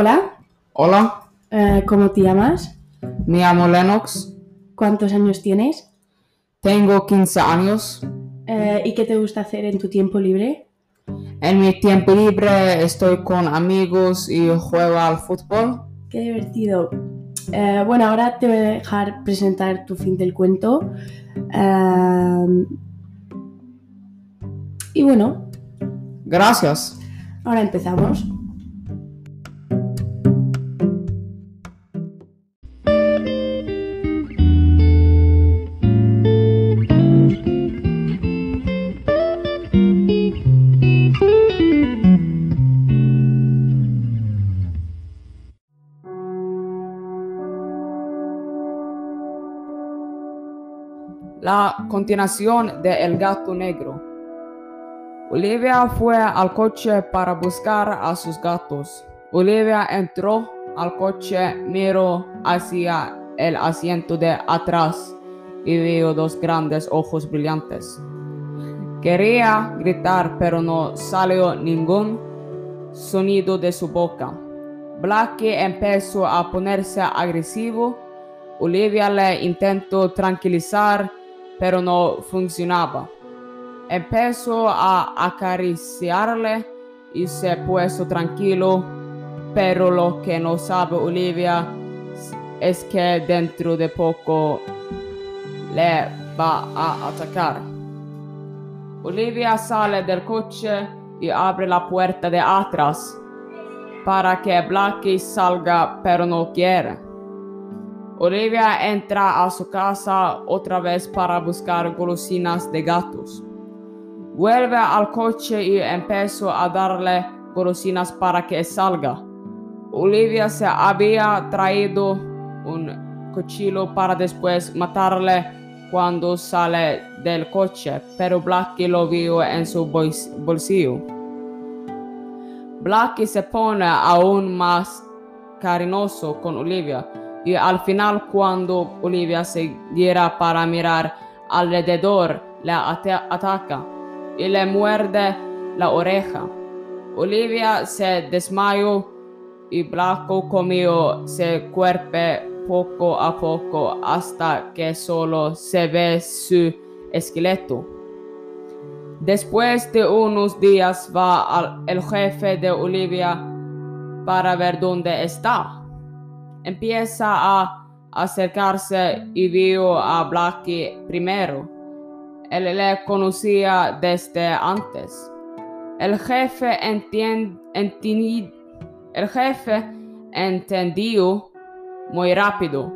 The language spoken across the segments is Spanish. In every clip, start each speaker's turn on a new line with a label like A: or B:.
A: Hola,
B: Hola,
A: eh, ¿cómo te llamas?
B: me llamo Lennox,
A: ¿Cuántos años tienes?
B: tengo 15 años.
A: Eh, ¿Y qué te gusta hacer en tu tiempo libre?
B: En mi tiempo libre estoy con amigos y juego al fútbol.
A: Qué divertido. Eh, bueno, ahora te voy a dejar presentar tu fin del cuento. Eh, y bueno,
B: Gracias.
A: ahora empezamos.
B: La continuación de El gato negro. Olivia fue al coche para buscar a sus gatos. Olivia entró al coche, miró hacia el asiento de atrás y vio dos grandes ojos brillantes. Quería gritar, pero no salió ningún sonido de su boca. Blackie empezó a ponerse agresivo. Olivia le intentó tranquilizar, pero no funcionaba. Empezó a acariciarle y se puso tranquilo, pero lo que no sabe Olivia es que dentro de poco le va a atacar. Olivia sale del coche y abre la puerta de atrás para que Blackie salga, pero no quiere. Olivia entra a su casa otra vez para buscar golosinas de gatos. Vuelve al coche y empezó a darle golosinas para que salga. Olivia se había traído un cuchillo para después matarle cuando sale del coche, pero Blackie lo vio en su bols- bolsillo. Blackie se pone aún más cariñoso con Olivia y al final cuando Olivia se gira para mirar alrededor ata- ataca y le muerde la oreja. Olivia se desmayó y Blacko comió se cuerpe poco a poco hasta que solo se ve su esqueleto. Después de unos días va al- el jefe de Olivia para ver dónde está. Empieza a acercarse y vio a Blackie primero. Él le conocía desde antes. El jefe entendió muy rápido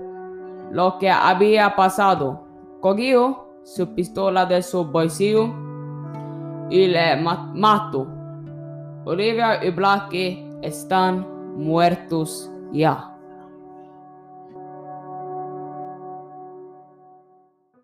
B: lo que había pasado. Cogió su pistola de su bolsillo y le ma- mató. Olivia y Blackie están muertos ya.